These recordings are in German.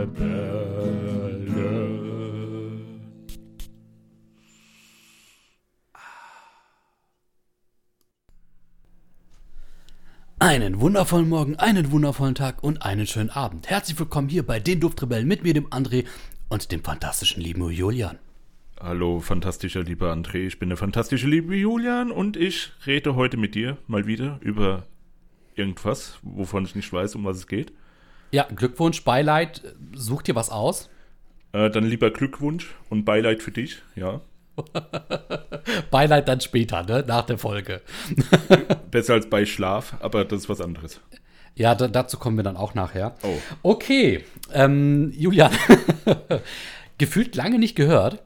Duftrebellen. Einen wundervollen Morgen, einen wundervollen Tag und einen schönen Abend. Herzlich willkommen hier bei den Duftrebellen mit mir, dem André und dem fantastischen lieben Julian. Hallo, fantastischer lieber André, ich bin der fantastische liebe Julian und ich rede heute mit dir mal wieder über irgendwas, wovon ich nicht weiß, um was es geht. Ja, Glückwunsch, Beileid, such dir was aus. Äh, dann lieber Glückwunsch und Beileid für dich, ja. Beileid dann später, ne? nach der Folge. Besser als bei Schlaf, aber das ist was anderes. Ja, da, dazu kommen wir dann auch nachher. Oh. Okay, ähm, Julian, gefühlt lange nicht gehört.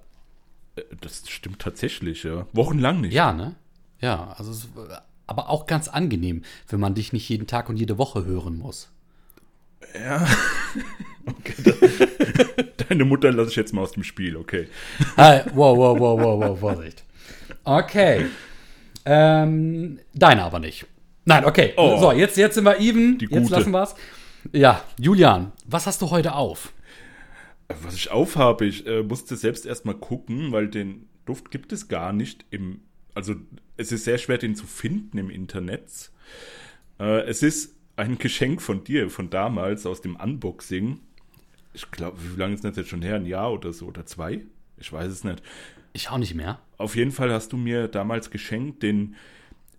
Äh, Das stimmt tatsächlich, ja. Wochenlang nicht. Ja, ne? Ja, also aber auch ganz angenehm, wenn man dich nicht jeden Tag und jede Woche hören muss. Ja. okay, da, deine Mutter lasse ich jetzt mal aus dem Spiel, okay. Ah, wow, wow, wow, wow, wow, Vorsicht. Okay. Ähm, deine aber nicht. Nein, okay. Oh. So, jetzt, jetzt sind wir even. Die Jetzt gute. lassen wir's. Ja, Julian, was hast du heute auf? Was ich aufhabe, ich äh, musste selbst erstmal gucken, weil den Duft gibt es gar nicht im. Also, es ist sehr schwer, den zu finden im Internet. Äh, es ist ein Geschenk von dir, von damals, aus dem Unboxing. Ich glaube, wie lange ist das jetzt schon her? Ein Jahr oder so oder zwei? Ich weiß es nicht. Ich auch nicht mehr. Auf jeden Fall hast du mir damals geschenkt den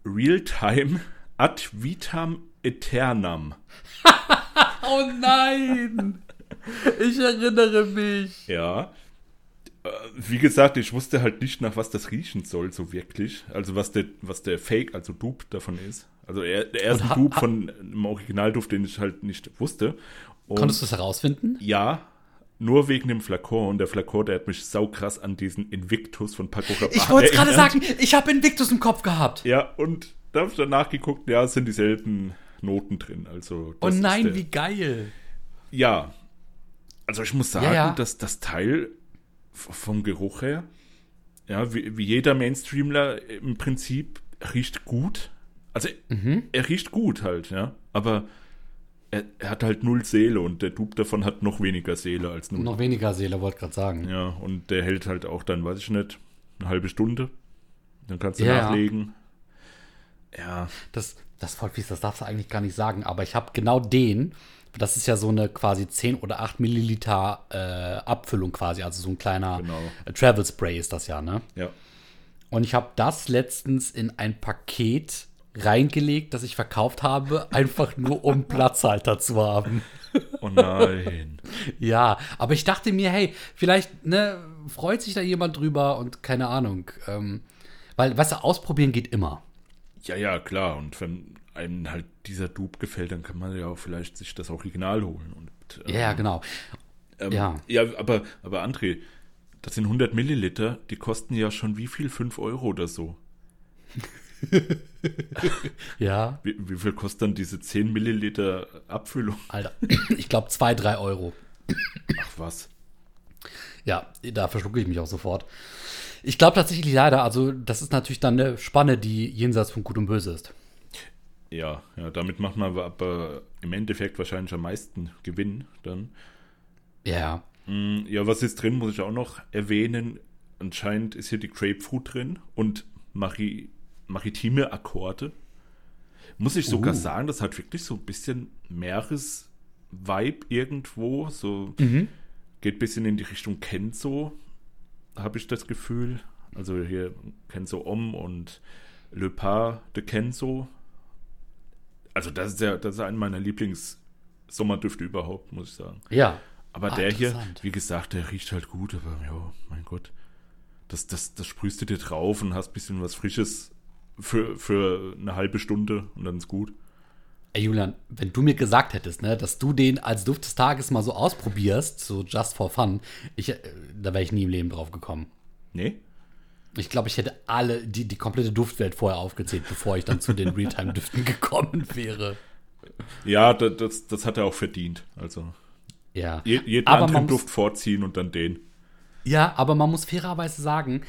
Realtime Ad Vitam Aeternam. Oh nein! Ich erinnere mich. Ja. Äh, Wie gesagt, ich wusste halt nicht, nach was das riechen soll, so wirklich. Also was der, was der Fake, also Dupe davon ist. Also er, der erste ha- von einem Originalduft, den ich halt nicht wusste. Und Konntest du es herausfinden? ja, nur wegen dem Flakon. Und der Flakon, der hat mich saukrass an diesen Invictus von Paco Rabanne Ich wollte gerade sagen, ich habe Invictus im Kopf gehabt. Ja, und da habe ich dann nachgeguckt, ja, es sind dieselben Noten drin. Also Oh nein, der- wie geil. Ja. Also ich muss sagen, Ja, ja. dass das Teil vom Geruch her, ja, wie, wie jeder Mainstreamler im Prinzip riecht gut. Also Mhm. er riecht gut halt, ja. Aber er, er hat halt null Seele und der Dupe davon hat noch weniger Seele als null. Noch weniger Seele, wollte gerade sagen. Ja, und der hält halt auch dann, weiß ich nicht, eine halbe Stunde. Dann kannst du Ja, ja. nachlegen. Ja. Das, das voll fies, das darfst du eigentlich gar nicht sagen, aber ich habe genau den. Das ist ja so eine quasi 10 oder 8 Milliliter äh, Abfüllung quasi, also so ein kleiner Genau. äh, Travel Spray ist das ja, ne? Ja. Und ich habe das letztens in ein Paket reingelegt, das ich verkauft habe, einfach nur um Platzhalter zu haben. Oh nein. Ja, aber ich dachte mir, hey, vielleicht ne, freut sich da jemand drüber und keine Ahnung. Ähm, weil, weißt du, ausprobieren geht immer. Ja, ja, klar. Und wenn einem halt dieser Dupe gefällt, dann kann man ja auch vielleicht sich das Original holen. Und, ähm, Ja, genau. ähm, ja. Ja, aber, aber André, das sind 100 Milliliter, die kosten ja schon wie viel? 5 Euro oder so. Ja, Wie, wie viel kostet dann diese 10 Milliliter Abfüllung? Alter, ich glaube 2, 3 Euro. Ach was. Ja, da verschlucke ich mich auch sofort. Ich glaube tatsächlich leider, also das ist natürlich dann eine Spanne, die jenseits von Gut und Böse ist. Ja, ja, damit macht man aber, im Endeffekt wahrscheinlich am meisten Gewinn dann. Ja. Mm, Ja, was ist drin, muss ich auch noch erwähnen. Anscheinend ist hier die Grapefruit drin und Mari maritime Akkorde. Muss ich sogar Uh. sagen, das hat wirklich so ein bisschen Meeres-Vibe irgendwo. So geht ein bisschen in die Richtung Kenzo, habe ich das Gefühl. Also hier Kenzo Om und Le Pas de Kenzo. Also das ist ja, das ist einer meiner Lieblings-Sommerdüfte überhaupt, muss ich sagen. Ja. Aber Ah, der hier, wie gesagt, der riecht halt gut, aber ja, mein Gott. Das, das, das sprühst du dir drauf und hast ein bisschen was Frisches für, für eine halbe Stunde und dann ist gut. Ey, Julian, wenn du mir gesagt hättest, ne, dass du den als Duft des Tages mal so ausprobierst, so just for fun, ich, äh, da wäre ich nie im Leben drauf gekommen. Nee? Ich glaube, ich hätte alle, die, die komplette Duftwelt vorher aufgezählt, bevor ich dann zu den Realtime-Düften gekommen wäre. Ja, da- das, das hat er auch verdient. Also Ja. je- jeden Aber anderen Duft vorziehen und dann den. Ja, aber man muss fairerweise sagen,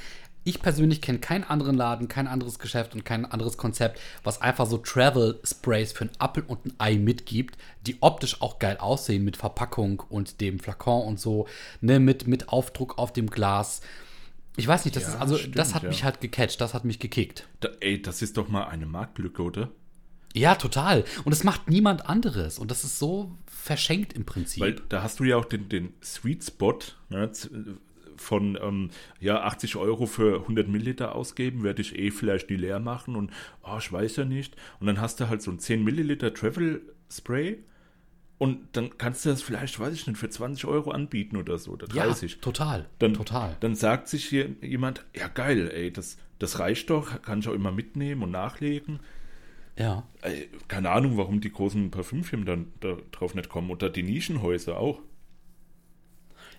ich persönlich kenne keinen anderen Laden, kein anderes Geschäft und kein anderes Konzept, was einfach so Travel-Sprays für einen Apfel und ein Ei mitgibt, die optisch auch geil aussehen mit Verpackung und dem Flakon und so, ne, mit, mit Aufdruck auf dem Glas. Ich weiß nicht, das Ja, ist also, stimmt, das hat ja. mich halt gecatcht, das hat mich gekickt. Da, ey, das ist doch mal eine Marktlücke, oder? Ja, total. Und es macht niemand anderes. Und das ist so verschenkt im Prinzip. Weil da hast du ja auch den, den Sweet Spot ne, von ähm, ja, 80 Euro für 100 Milliliter ausgeben, werde ich eh vielleicht die leer machen und oh, ich weiß ja nicht. Und dann hast du halt so ein 10 Milliliter Travel Spray und dann kannst du das vielleicht, weiß ich nicht, für 20 Euro anbieten oder so, oder 30. Ja, total. Dann, total. Dann sagt sich hier jemand, ja geil, ey, das, das reicht doch, kann ich auch immer mitnehmen und nachlegen. Ja. Keine Ahnung, warum die großen Parfümfirmen dann da drauf nicht kommen. Oder die Nischenhäuser auch.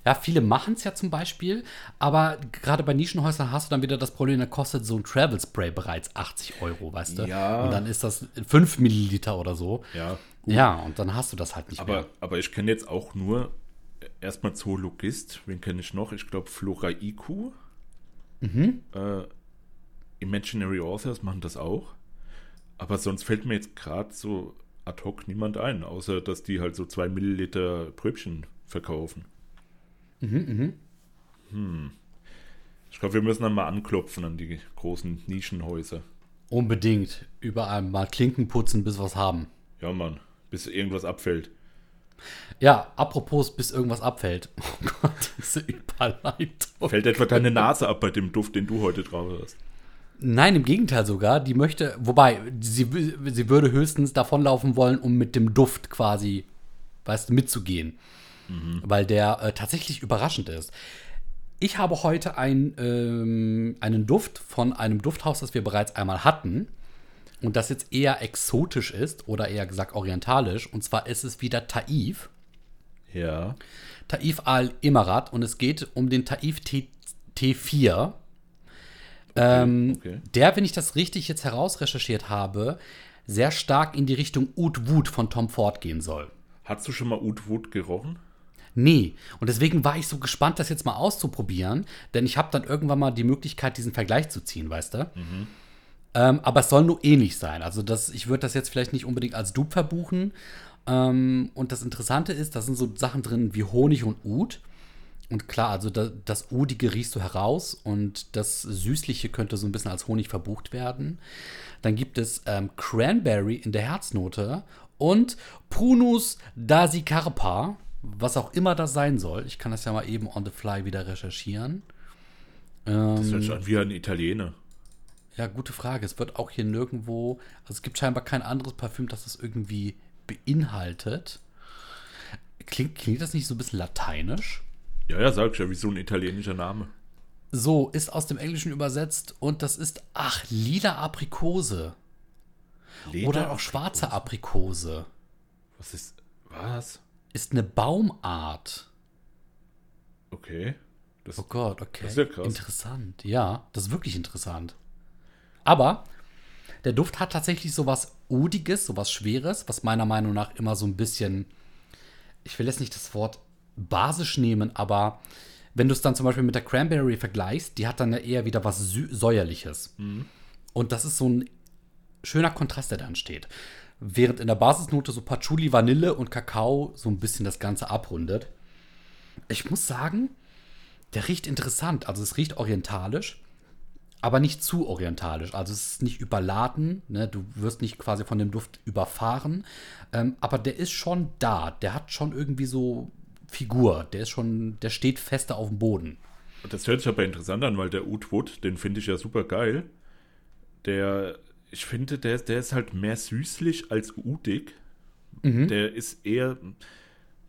Ja, viele machen es ja zum Beispiel, aber gerade bei Nischenhäusern hast du dann wieder das Problem, da kostet so ein Travel Spray bereits 80 Euro, weißt du? Ja. Und dann ist das 5 Milliliter oder so. Ja. Ja, und dann hast du das halt nicht Aber, mehr. aber ich kenne jetzt auch nur erstmal Zoologist. Wen kenne ich noch? Ich glaube Flora IQ. Mhm. Äh, Imaginary Authors machen das auch. Aber sonst fällt mir jetzt gerade so ad hoc niemand ein, außer dass die halt so zwei Milliliter Pröbchen verkaufen. Mhm, Hm. Ich glaube, wir müssen dann mal anklopfen an die großen Nischenhäuser. Unbedingt. Überall mal Klinken putzen, bis wir was haben. Ja, Mann, bis irgendwas abfällt. Ja, apropos, bis irgendwas abfällt. Oh Gott, diese Überleitung. Fällt etwa deine Nase ab bei dem Duft, den du heute drauf hast? Nein, im Gegenteil sogar. Die möchte, wobei, sie, sie würde höchstens davonlaufen wollen, um mit dem Duft quasi, weißt du, mitzugehen. Weil der äh, tatsächlich überraschend ist. Ich habe heute ein, ähm, einen Duft von einem Dufthaus, das wir bereits einmal hatten. Und das jetzt eher exotisch ist oder eher gesagt orientalisch. Und zwar ist es wieder Taif. Ja. Taif al-Imarat. Und es geht um den Taif T T4. Ähm, okay. Der, wenn ich das richtig jetzt herausrecherchiert habe, sehr stark in die Richtung Oud Wood von Tom Ford gehen soll. Hast du schon mal Oud Wood gerochen? Nee. Und deswegen war ich so gespannt, das jetzt mal auszuprobieren, denn ich habe dann irgendwann mal die Möglichkeit, diesen Vergleich zu ziehen, weißt du? Ähm, aber es soll nur ähnlich sein. Also das, ich würde das jetzt vielleicht nicht unbedingt als Dupe verbuchen. Ähm, und das Interessante ist, da sind so Sachen drin wie Honig und Oud. Und klar, also da, das Udige riechst du heraus und das Süßliche könnte so ein bisschen als Honig verbucht werden. Dann gibt es ähm, Cranberry in der Herznote und Prunus dasicarpa, was auch immer das sein soll. Ich kann das ja mal eben on the fly wieder recherchieren. Das hört sich an wie ein Italiener. Ja, gute Frage. Es wird auch hier nirgendwo, also es gibt scheinbar kein anderes Parfüm, das das irgendwie beinhaltet. Klingt, klingt das nicht so ein bisschen lateinisch? Ja, ja, sag ich ja, wie so ein italienischer Name. So, ist aus dem Englischen übersetzt und das ist, ach, lila Aprikose. Leder- Oder auch schwarze Aprikose. Was ist. Was? Ist eine Baumart. Okay. Das, Oh Gott, okay. Das ist ja krass. Interessant, ja, das ist wirklich interessant. Aber der Duft hat tatsächlich sowas Udiges, sowas Schweres, was meiner Meinung nach immer so ein bisschen, ich will jetzt nicht das Wort basisch nehmen, aber wenn du es dann zum Beispiel mit der Cranberry vergleichst, die hat dann ja eher wieder was Säuerliches. Und das ist so ein schöner Kontrast, der da entsteht. Während in der Basisnote so Patchouli, Vanille und Kakao so ein bisschen das Ganze abrundet. Ich muss sagen, der riecht interessant. Also es riecht orientalisch, aber nicht zu orientalisch. Also es ist nicht überladen. Ne? Du wirst nicht quasi von dem Duft überfahren. Ähm, aber der ist schon da. Der hat schon irgendwie so Figur. Der ist schon, der steht fester auf dem Boden. das hört sich aber interessant an, weil der Oud Wood, den finde ich ja super geil. Der, ich finde, der, der ist halt mehr süßlich als udig. Der ist eher.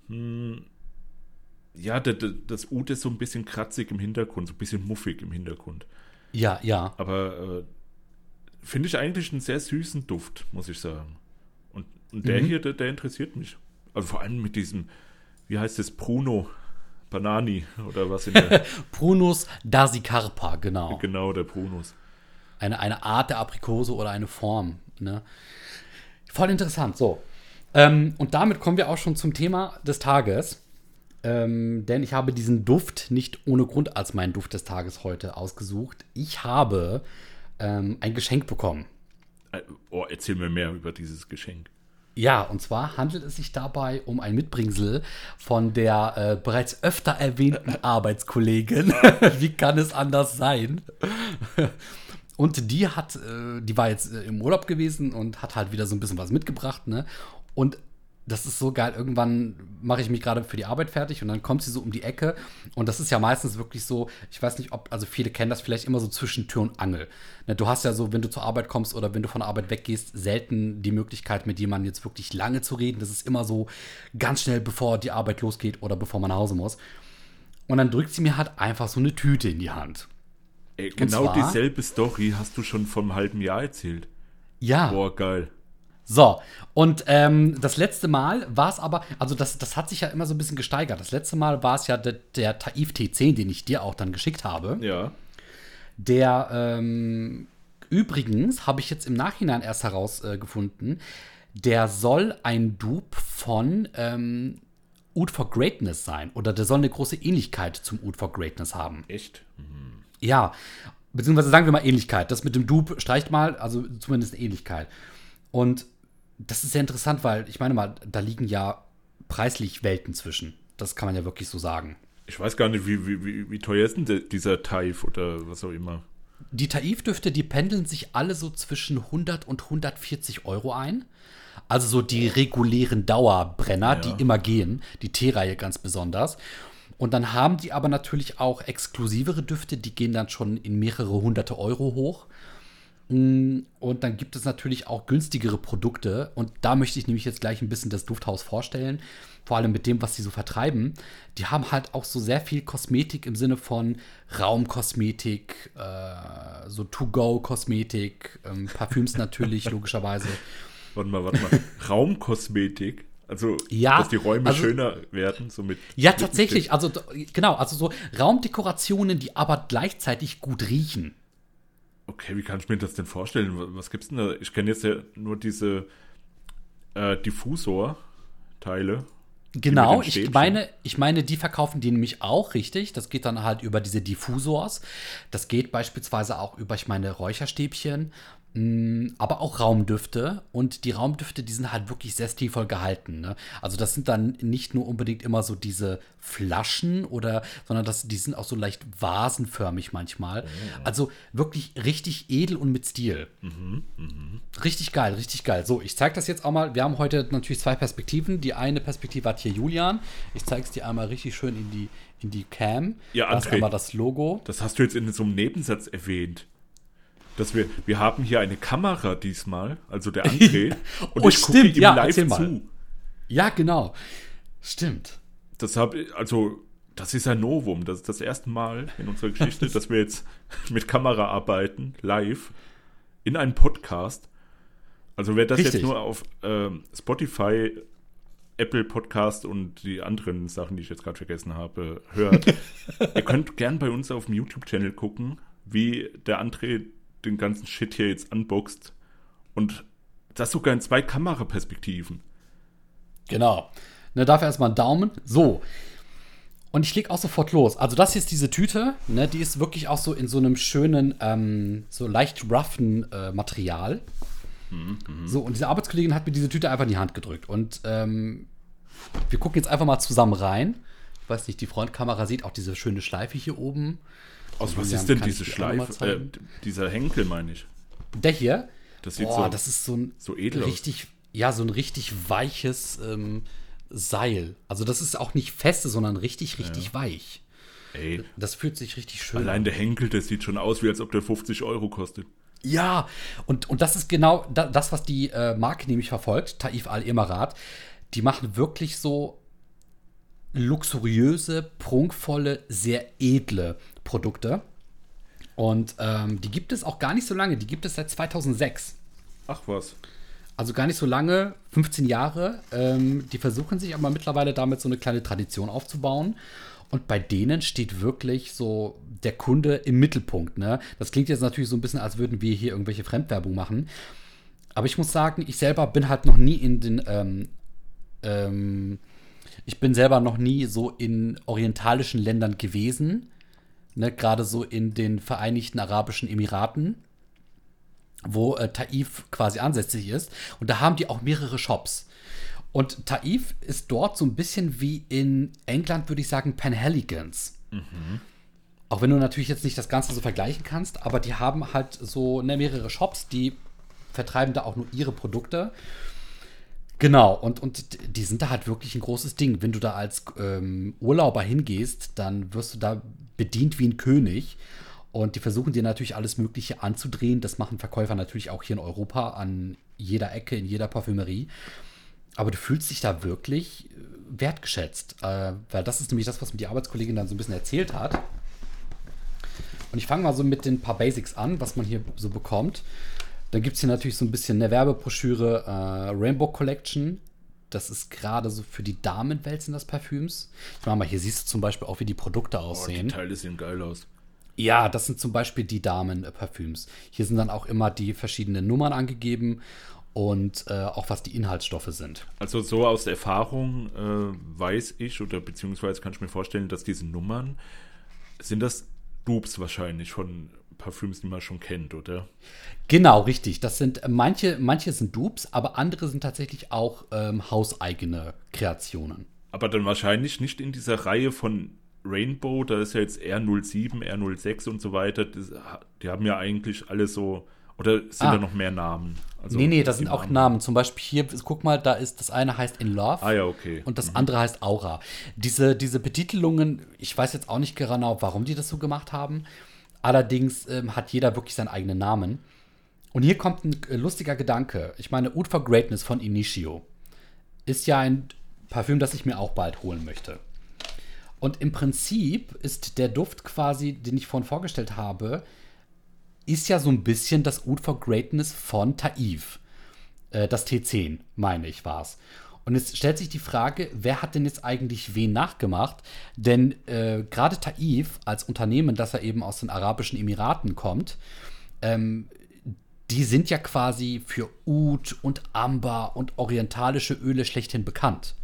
Hm, ja, der, der, das Ud ist so ein bisschen kratzig im Hintergrund, so ein bisschen muffig im Hintergrund. Ja, ja. Aber äh, finde ich eigentlich einen sehr süßen Duft, muss ich sagen. Und, und der hier, der, der interessiert mich. Also vor allem mit diesem, wie heißt es, Bruno Banani oder was in der, Prunus dasicarpa, genau. genau, der Brunus. Eine, eine Art der Aprikose oder eine Form. Ne? Voll interessant. So. Ähm, und damit kommen wir auch schon zum Thema des Tages. Ähm, denn ich habe diesen Duft nicht ohne Grund als meinen Duft des Tages heute ausgesucht. Ich habe ähm, ein Geschenk bekommen. Äh, Oh, erzähl mir mehr über dieses Geschenk. Ja, und zwar handelt es sich dabei um ein Mitbringsel von der äh, bereits öfter erwähnten Arbeitskollegin. Wie kann es anders sein? Und die hat, äh, die war jetzt äh, im Urlaub gewesen und hat halt wieder so ein bisschen was mitgebracht, ne? Und das ist so geil. Irgendwann mache ich mich gerade für die Arbeit fertig und dann kommt sie so um die Ecke. Und das ist ja meistens wirklich so, ich weiß nicht, ob, also viele kennen das vielleicht immer so zwischen Tür und Angel. Ne, du hast ja so, wenn du zur Arbeit kommst oder wenn du von der Arbeit weggehst, selten die Möglichkeit, mit jemandem jetzt wirklich lange zu reden. Das ist immer so ganz schnell, bevor die Arbeit losgeht oder bevor man nach Hause muss. Und dann drückt sie mir halt einfach so eine Tüte in die Hand. Ey, genau zwar- dieselbe Story hast du schon vor einem halben Jahr erzählt. Ja. Boah, geil. So, und ähm, das letzte Mal war es aber, also das, das hat sich ja immer so ein bisschen gesteigert. Das letzte Mal war es ja der, der Taif T10, den ich dir auch dann geschickt habe. Ja. Der ähm, übrigens, habe ich jetzt im Nachhinein erst herausgefunden, der soll ein Dupe von ähm, Oud for Greatness sein. Oder der soll eine große Ähnlichkeit zum Oud for Greatness haben. Echt? Ja, beziehungsweise sagen wir mal Ähnlichkeit. Das mit dem Dupe streicht mal, also zumindest eine Ähnlichkeit. Und das ist sehr interessant, weil ich meine mal, da liegen ja preislich Welten zwischen. Das kann man ja wirklich so sagen. Ich weiß gar nicht, wie, wie, wie, wie teuer ist denn dieser Taif oder was auch immer. Die Taif-Düfte, die pendeln sich alle so zwischen 100 und 140 Euro ein. Also so die regulären Dauerbrenner, Ja. die immer gehen. Die T-Reihe ganz besonders. Und dann haben die aber natürlich auch exklusivere Düfte, die gehen dann schon in mehrere hunderte Euro hoch. Mm, Und dann gibt es natürlich auch günstigere Produkte. Und da möchte ich nämlich jetzt gleich ein bisschen das Dufthaus vorstellen. Vor allem mit dem, was sie so vertreiben. Die haben halt auch so sehr viel Kosmetik im Sinne von Raumkosmetik, äh, so To-Go-Kosmetik, ähm, Parfüms natürlich, logischerweise. Warte mal, warte mal. Raumkosmetik. Also, Ja, dass die Räume also- schöner werden, so mit Ja, tatsächlich. Also, genau, also so Raumdekorationen, die aber gleichzeitig gut riechen. Okay, wie kann ich mir das denn vorstellen? Was, gibt's denn da? Ich kenne jetzt ja nur diese äh, Diffusor-Teile. Genau, ich meine, ich meine, die verkaufen die nämlich auch richtig. Das geht dann halt über diese Diffusors. Das geht beispielsweise auch über, ich meine, Räucherstäbchen, aber auch Raumdüfte. Und die Raumdüfte, die sind halt wirklich sehr stilvoll gehalten. Ne? Also das sind dann nicht nur unbedingt immer so diese Flaschen oder, sondern das, die sind auch so leicht vasenförmig manchmal. Also wirklich richtig edel und mit Stil. Richtig geil, richtig geil. So, ich zeige das jetzt auch mal. Wir haben heute natürlich zwei Perspektiven. Die eine Perspektive hat hier Julian. Ich zeige es dir einmal richtig schön in die, in die Cam. Ja, da ist André. einmal das Logo. Das hast du jetzt in so einem Nebensatz erwähnt. Dass wir, wir haben hier eine Kamera diesmal, also der André. und Oh, ich gucke stimmt, ihm ja, live zu. Ja, genau. Stimmt. Das hab, also, das ist ein Novum. Das ist das erste Mal in unserer Geschichte, dass wir jetzt mit Kamera arbeiten, live, in einem Podcast. Also, wer das Richtig. jetzt nur auf ähm, Spotify, Apple Podcast und die anderen Sachen, die ich jetzt gerade vergessen habe, hört, ihr könnt gern bei uns auf dem YouTube-Channel gucken, wie der André den ganzen Shit hier jetzt unboxt. Und das sogar in zwei Kameraperspektiven. Genau. Ne, dafür erstmal einen Daumen. So. Und ich leg auch sofort los. Also, das hier ist diese Tüte. Ne, die ist wirklich auch so in so einem schönen, ähm, so leicht roughen äh, Material. So, und diese Arbeitskollegin hat mir diese Tüte einfach in die Hand gedrückt. Und ähm, wir gucken jetzt einfach mal zusammen rein. Ich weiß nicht, die Frontkamera sieht auch diese schöne Schleife hier oben. Aus was ist denn diese Schleife? Äh, dieser Henkel, meine ich. Der hier, Das sieht boah, so, das ist so ein so edel aus. richtig, ja, so ein richtig weiches ähm, Seil. Also das ist auch nicht feste, sondern richtig, richtig weich. Ey, Das fühlt sich richtig schön allein an. der Henkel, das sieht schon aus, wie als ob der 50 Euro kostet. Ja, und, und das ist genau da, das, was die äh, Marke nämlich verfolgt, Taif Al-Emirat. Die machen wirklich so luxuriöse, prunkvolle, sehr edle Produkte. Und ähm, die gibt es auch gar nicht so lange. Die gibt es seit 2006. Ach was. Also gar nicht so lange, 15 Jahre. Ähm, die versuchen sich aber mittlerweile damit so eine kleine Tradition aufzubauen. Und bei denen steht wirklich so der Kunde im Mittelpunkt. Ne? Das klingt jetzt natürlich so ein bisschen, als würden wir hier irgendwelche Fremdwerbung machen. Aber ich muss sagen, ich selber bin halt noch nie in den ähm, ähm, Ich bin selber noch nie so in orientalischen Ländern gewesen. Ne, Gerade so in den Vereinigten Arabischen Emiraten, wo äh, Taif quasi ansässig ist. Und da haben die auch mehrere Shops. Und Taif ist dort so ein bisschen wie in England, würde ich sagen, Penhaligons. Auch wenn du natürlich jetzt nicht das Ganze so vergleichen kannst, aber die haben halt so ne, mehrere Shops, die vertreiben da auch nur ihre Produkte. Genau, und, und die sind da halt wirklich ein großes Ding. Wenn du da als ähm, Urlauber hingehst, dann wirst du da bedient wie ein König. Und die versuchen dir natürlich alles Mögliche anzudrehen. Das machen Verkäufer natürlich auch hier in Europa an jeder Ecke, in jeder Parfümerie. Aber du fühlst dich da wirklich äh, wertgeschätzt. Äh, weil das ist nämlich das, was mir die Arbeitskollegin dann so ein bisschen erzählt hat. Und ich fange mal so mit den paar Basics an, was man hier so bekommt. Dann gibt es hier natürlich so ein bisschen eine Werbebroschüre äh, Rainbow Collection. Das ist gerade so für die Damenwelt sind das Parfüms. Ich mach mal, hier siehst du zum Beispiel auch, wie die Produkte Oh, die aussehen. Teile sehen geil aus. Ja, das sind zum Beispiel die Damen-Parfüms. Hier sind dann auch immer die verschiedenen Nummern angegeben und äh, auch was die Inhaltsstoffe sind. Also so aus Erfahrung äh, weiß ich oder beziehungsweise kann ich mir vorstellen, dass diese Nummern, sind das Dupes wahrscheinlich von Parfüms, die man schon kennt, oder? Genau, richtig. Das sind äh, manche, manche sind Dupes, aber andere sind tatsächlich auch ähm, hauseigene Kreationen. Aber dann wahrscheinlich nicht in dieser Reihe von Rainbow, da ist ja jetzt R07, R06 und so weiter. Das, die haben ja eigentlich alle so, oder sind Ah. da noch mehr Namen? Also nee, nee, das die sind auch Namen. Zum Beispiel hier, guck mal, da ist das eine heißt In Love. Ah ja, okay. Und das andere heißt Aura. Diese, diese Betitelungen, ich weiß jetzt auch nicht genau, warum die das so gemacht haben. Allerdings ähm, hat jeder wirklich seinen eigenen Namen. Und hier kommt ein äh, lustiger Gedanke. Ich meine, Oud for Greatness von Initio ist ja ein Parfüm, das ich mir auch bald holen möchte. Und im Prinzip ist der Duft quasi, den ich vorhin vorgestellt habe, ist ja so ein bisschen das Oud for Greatness von Taif. Äh, das T10, meine ich, war es. Und jetzt stellt sich die Frage, wer hat denn jetzt eigentlich wen nachgemacht? Denn äh, gerade Taif als Unternehmen, das ja eben aus den Arabischen Emiraten kommt, ähm, die sind ja quasi für Oud und Amber und orientalische Öle schlechthin bekannt.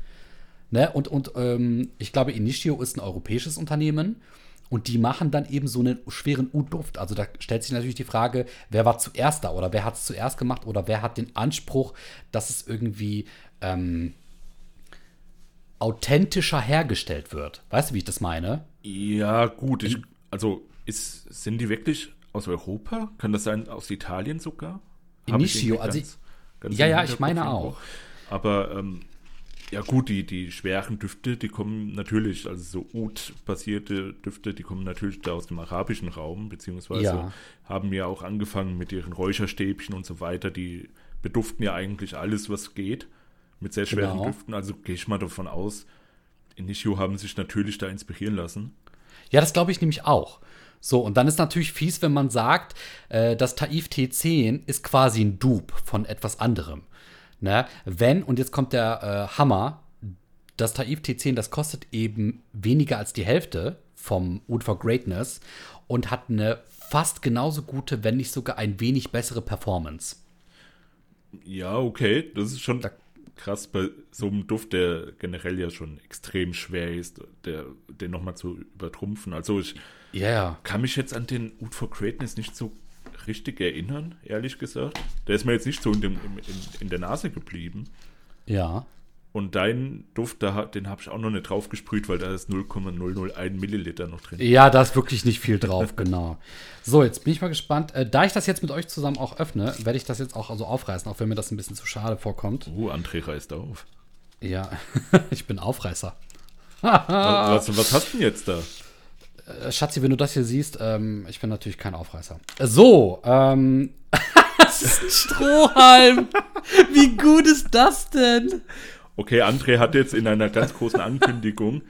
Ne? Und, und ähm, ich glaube, Initio ist ein europäisches Unternehmen und die machen dann eben so einen schweren Oud-Duft. Also da stellt sich natürlich die Frage, wer war zuerst da oder wer hat es zuerst gemacht oder wer hat den Anspruch, dass es irgendwie ähm, authentischer hergestellt wird. Weißt du, wie ich das meine? Ja, gut. Ich, also ist, sind die wirklich aus Europa? Kann das sein, aus Italien sogar? Initio, also ganz ja, im ja, ich meine auch. Aber ähm, ja gut, die, die schweren Düfte, die kommen natürlich, also so Oud-basierte Düfte, die kommen natürlich da aus dem arabischen Raum, beziehungsweise Ja. haben ja auch angefangen mit ihren Räucherstäbchen und so weiter. Die beduften ja eigentlich alles, was geht, mit sehr schweren Genau. Düften. Also gehe ich mal davon aus, Initio haben sich natürlich da inspirieren lassen. Ja, das glaube ich nämlich auch. So, und dann ist natürlich fies, wenn man sagt, äh, das Taif T10 ist quasi ein Dupe von etwas anderem. Ne? Wenn, und jetzt kommt der äh, Hammer, das Taif T10, das kostet eben weniger als die Hälfte vom Oud for Greatness und hat eine fast genauso gute, wenn nicht sogar ein wenig bessere Performance. Ja, okay, das ist schon krass bei so einem Duft, der generell ja schon extrem schwer ist, der, den nochmal zu übertrumpfen. Also ich ja. kann mich jetzt an den Oud for Greatness nicht so richtig erinnern, ehrlich gesagt. Der ist mir jetzt nicht so in, dem, in, in, in der Nase geblieben. Ja. Und dein Duft, da, den habe ich auch noch nicht drauf gesprüht, weil da ist 0,001 Milliliter noch drin. Ja, da ist wirklich nicht viel drauf, genau. So, jetzt bin ich mal gespannt. Äh, da ich das jetzt mit euch zusammen auch öffne, werde ich das jetzt auch also aufreißen, auch wenn mir das ein bisschen zu schade vorkommt. Oh, André reißt auf. Ja, ich bin Aufreißer. Was, was, was hast du denn jetzt da? Äh, Schatzi, wenn du das hier siehst, ähm, ich bin natürlich kein Aufreißer. So, ähm. das ist ein Strohhalm. Wie gut ist das denn? Okay, André hat jetzt in einer ganz großen Ankündigung,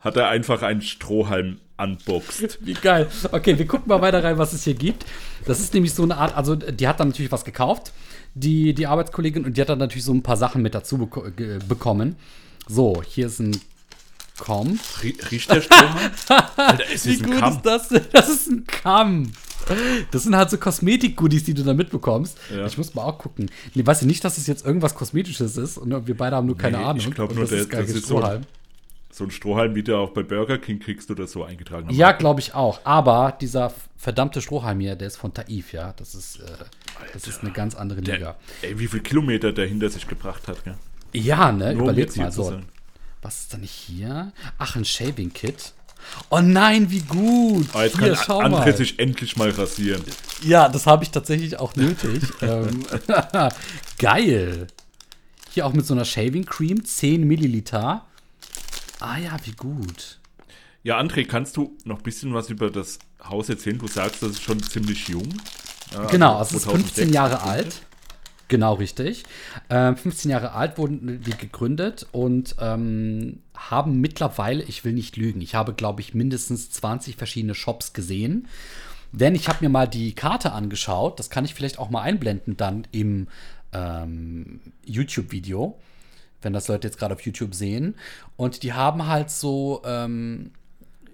hat er einfach einen Strohhalm unboxed. Wie geil. Okay, wir gucken mal weiter rein, was es hier gibt. Das ist nämlich so eine Art, also die hat dann natürlich was gekauft, die, die Arbeitskollegin, und die hat dann natürlich so ein paar Sachen mit dazu beko ge bekommen. So, hier ist ein Kamm. Rie- Riecht der Strohhalm? Alter, Wie gut Kamm. ist das denn? Das ist ein Kamm. Das sind halt so Kosmetik-Goodies, die du da mitbekommst. Ja. Ich muss mal auch gucken. Nee, weißt du nicht, dass es jetzt irgendwas Kosmetisches ist und wir beide haben nur keine Nee, Ahnung. Ich glaube nur, das der, ist gar das ist so, Strohhalm. so ein Strohhalm, wie du auch bei Burger King kriegst oder so eingetragen. Ja, glaube ich auch. Aber dieser verdammte Strohhalm hier, der ist von Taif, ja. Das ist, äh, das ist eine ganz andere Liga. Der, ey, wie viel Kilometer der hinter sich gebracht hat, gell? Ja, ne? Nur Überleg mal so. Was ist denn hier? Ach, ein Shaving Kit. Oh nein, wie gut. Ah, jetzt hier, kann André sich endlich mal rasieren. Ja, das habe ich tatsächlich auch nötig. ähm, geil. Hier auch mit so einer Shaving Cream, 10 Milliliter. Ah ja, wie gut. Ja, André, kannst du noch ein bisschen was über das Haus erzählen? Du sagst, das ist schon ziemlich jung. Ja, Genau, also es ist 2006 15 Jahre alt. Genau, richtig. Ähm, 15 Jahre alt wurden die gegründet und ähm, haben mittlerweile, ich will nicht lügen, ich habe, glaube ich, mindestens 20 verschiedene Shops gesehen. Denn ich habe mir mal die Karte angeschaut, das kann ich vielleicht auch mal einblenden dann im ähm, YouTube-Video, wenn das Leute jetzt gerade auf YouTube sehen. Und die haben halt so, ähm,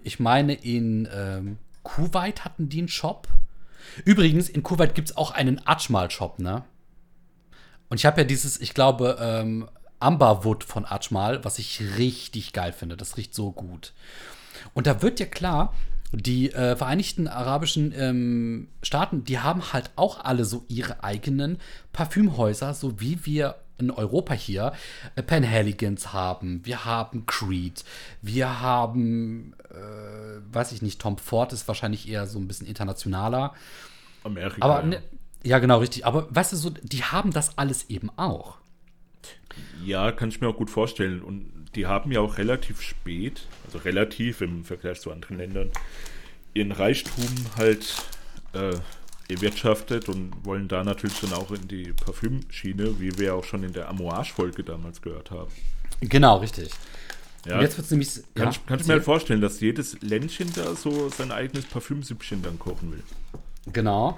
ich meine, in ähm, Kuwait hatten die einen Shop. Übrigens, in Kuwait gibt es auch einen Ajmal-Shop, ne? Und ich habe ja dieses, ich glaube, ähm, Amberwood von Ajmal, was ich richtig geil finde. Das riecht so gut. Und da wird ja klar, die äh, Vereinigten Arabischen ähm, Staaten, die haben halt auch alle so ihre eigenen Parfümhäuser, so wie wir in Europa hier äh, Penhaligans haben. Wir haben Creed. Wir haben, äh, weiß ich nicht, Tom Ford ist wahrscheinlich eher so ein bisschen internationaler. Amerika. Aber ja. ne, ja, genau, richtig. Aber weißt du, so, die haben das alles eben auch. Ja, kann ich mir auch gut vorstellen. Und die haben ja auch relativ spät, also relativ im Vergleich zu anderen Ländern, ihren Reichtum halt äh, erwirtschaftet und wollen da natürlich dann auch in die Parfümschiene, wie wir auch schon in der Amouage-Folge damals gehört haben. Genau, richtig. Ja, Und jetzt wird es nämlich. kann, ja, ich, kann ich mir halt vorstellen, dass jedes Ländchen da so sein eigenes Parfümsüppchen dann kochen will. Genau.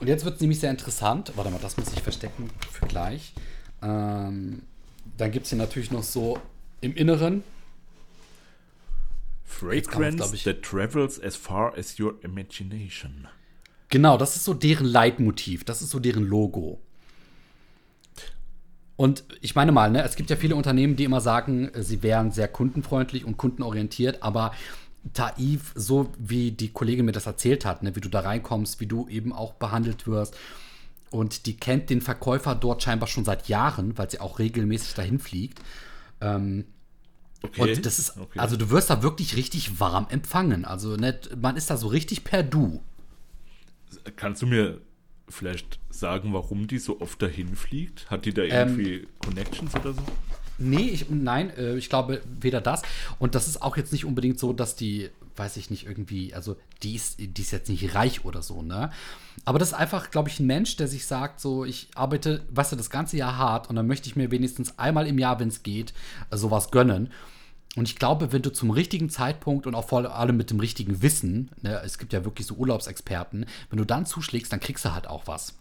Und jetzt wird es nämlich sehr interessant. Warte mal, das muss ich verstecken für gleich. Ähm, dann gibt es hier natürlich noch so im Inneren. Fragrance ich- that travels as far as your imagination. Genau, das ist so deren Leitmotiv. Das ist so deren Logo. Und ich meine mal, ne, es gibt ja viele Unternehmen, die immer sagen, äh, sie wären sehr kundenfreundlich und kundenorientiert, aber Taif, so wie die Kollegin mir das erzählt hat, ne, wie du da reinkommst, wie du eben auch behandelt wirst. Und die kennt den Verkäufer dort scheinbar schon seit Jahren, weil sie auch regelmäßig dahin fliegt. Ähm, Okay. Und das ist, okay. also du wirst da wirklich richtig warm empfangen. Also ne, man ist da so richtig per Du. Kannst du mir vielleicht sagen, warum die so oft dahin fliegt? Hat die da Ähm, irgendwie Connections oder so? Nee, ich, nein, äh, ich glaube weder das. Und das ist auch jetzt nicht unbedingt so, dass die, weiß ich nicht, irgendwie, also die ist, die ist jetzt nicht reich oder so, ne? Aber das ist einfach, glaube ich, ein Mensch, der sich sagt, so, ich arbeite, weißt du, das ganze Jahr hart und dann möchte ich mir wenigstens einmal im Jahr, wenn es geht, sowas gönnen. Und ich glaube, wenn du zum richtigen Zeitpunkt und auch vor allem mit dem richtigen Wissen, ne, es gibt ja wirklich so Urlaubsexperten, wenn du dann zuschlägst, dann kriegst du halt auch was.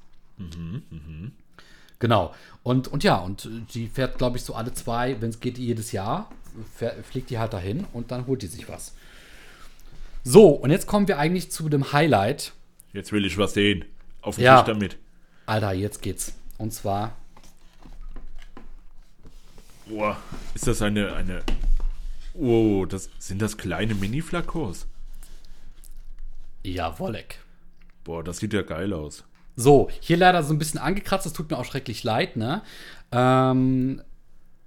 Genau. Und, und ja, und äh, die fährt, glaube ich, so alle zwei, wenn es geht, jedes Jahr, fähr, fliegt die halt dahin und dann holt die sich was. So, und jetzt kommen wir eigentlich zu dem Highlight. Jetzt will ich was sehen. Auf den Ja. Tisch damit. Alter, jetzt geht's. Und zwar, Boah, ist das eine, eine. Oh, das sind das kleine Mini-Flakos? ja, Wolleck. Boah, das sieht ja geil aus. So, hier leider so ein bisschen angekratzt, das tut mir auch schrecklich leid, ne? Ähm,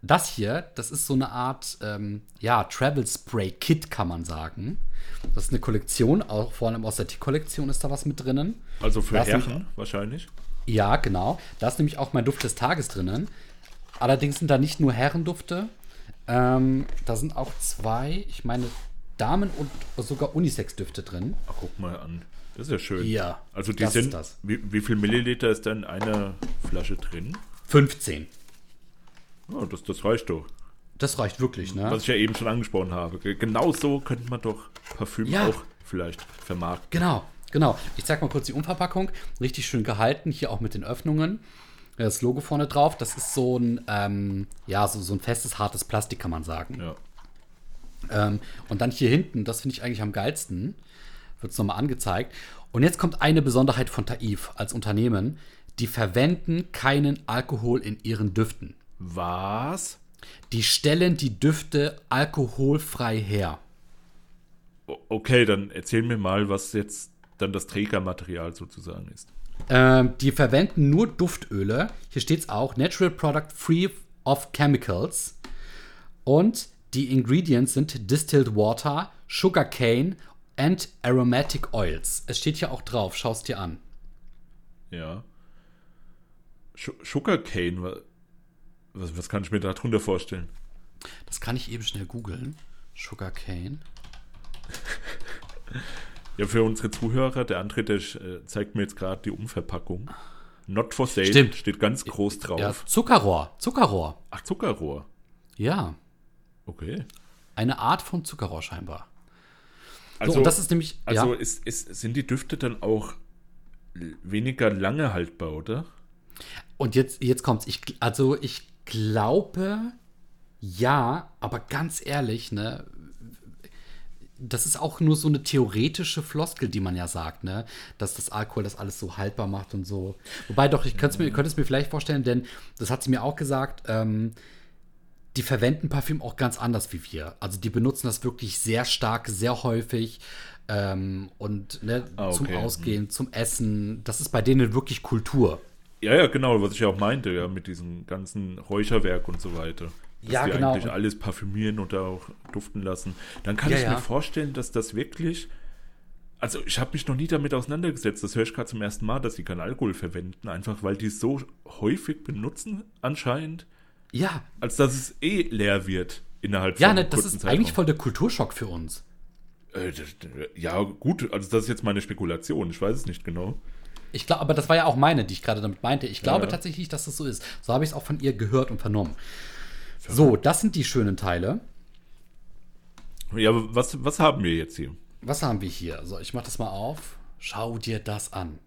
das hier, das ist so eine Art, ähm, ja, Travel Spray Kit, kann man sagen. Das ist eine Kollektion, auch vor allem aus der T-Kollektion ist da was mit drinnen. Also für ist Herren wahrscheinlich. Ja, genau. Da ist nämlich auch mein Duft des Tages drinnen. Allerdings sind da nicht nur Herrendufte. Ähm, da sind auch zwei, ich meine, Damen- und sogar Unisex-Düfte drin. Ach, guck mal an. Das ist ja schön. Ja, Also die das sind. ist das. Wie, wie viel Milliliter ist da in einer Flasche drin? 15. Oh, das, das reicht doch. Das reicht wirklich, ne? Was ich ja eben schon angesprochen habe. Ge- Genau so könnte man doch Parfüm Ja. auch vielleicht vermarkten. Genau, genau. Ich zeig mal kurz die Umverpackung. Richtig schön gehalten, hier auch mit den Öffnungen. Das Logo vorne drauf, das ist so ein, ähm, ja, so, so ein festes, hartes Plastik, kann man sagen. Ja. Ähm, und dann hier hinten, das finde ich eigentlich am geilsten, wird es nochmal angezeigt. Und jetzt kommt eine Besonderheit von Taif als Unternehmen. Die verwenden keinen Alkohol in ihren Düften. Was? Die stellen die Düfte alkoholfrei her. Okay, dann erzähl mir mal, was jetzt dann das Trägermaterial sozusagen ist. Ähm, die verwenden nur Duftöle. Hier steht es auch: Natural Product Free of Chemicals. Und die Ingredients sind Distilled Water, Sugarcane and Aromatic Oils. Es steht hier auch drauf, schau es dir an. Ja. Sch- Sugarcane, wa- was, was kann ich mir darunter vorstellen? Das kann ich eben schnell googeln. Sugarcane. Ja, für unsere Zuhörer, der André, der äh, zeigt mir jetzt gerade die Umverpackung. Not for sale Stimmt. steht ganz groß drauf. Ja, Zuckerrohr. Zuckerrohr. Ach, Zuckerrohr. Ja. Okay. Eine Art von Zuckerrohr scheinbar. Also, so, das ist nämlich. also ja. ist, ist, sind die Düfte dann auch weniger lange haltbar, oder? Und jetzt, jetzt kommt's. Ich, also ich glaube, ja, aber ganz ehrlich, ne, das ist auch nur so eine theoretische Floskel, die man ja sagt, ne, dass das Alkohol das alles so haltbar macht und so. Wobei doch, ich könnte es mir, es mir vielleicht vorstellen, denn das hat sie mir auch gesagt, ähm, die verwenden Parfüm auch ganz anders wie wir. Also die benutzen das wirklich sehr stark, sehr häufig ähm, und ne, Ah, zum okay. Ausgehen, zum Essen. Das ist bei denen wirklich Kultur. Ja, ja, genau, was ich ja auch meinte, ja, mit diesem ganzen Räucherwerk und so weiter. Dass Ja, die genau. eigentlich alles parfümieren oder auch duften lassen. Dann kann Ja, ich ja. mir vorstellen, dass das wirklich. Also ich habe mich noch nie damit auseinandergesetzt. Das höre ich gerade zum ersten Mal, dass sie keinen Alkohol verwenden, einfach weil die es so häufig benutzen anscheinend, Ja, als dass es eh leer wird innerhalb Ja, von ne, einem das ist eigentlich Zeitraum. voll der Kulturschock für uns. Äh, ja, gut, also das ist jetzt meine Spekulation, ich weiß es nicht genau. Ich glaube, aber das war ja auch meine, die ich gerade damit meinte. Ich glaube Ja. tatsächlich, dass das so ist. So habe ich es auch von ihr gehört und vernommen. So, das sind die schönen Teile. Ja, aber was, was haben wir jetzt hier? Was haben wir hier? So, ich mache das mal auf. Schau dir das an,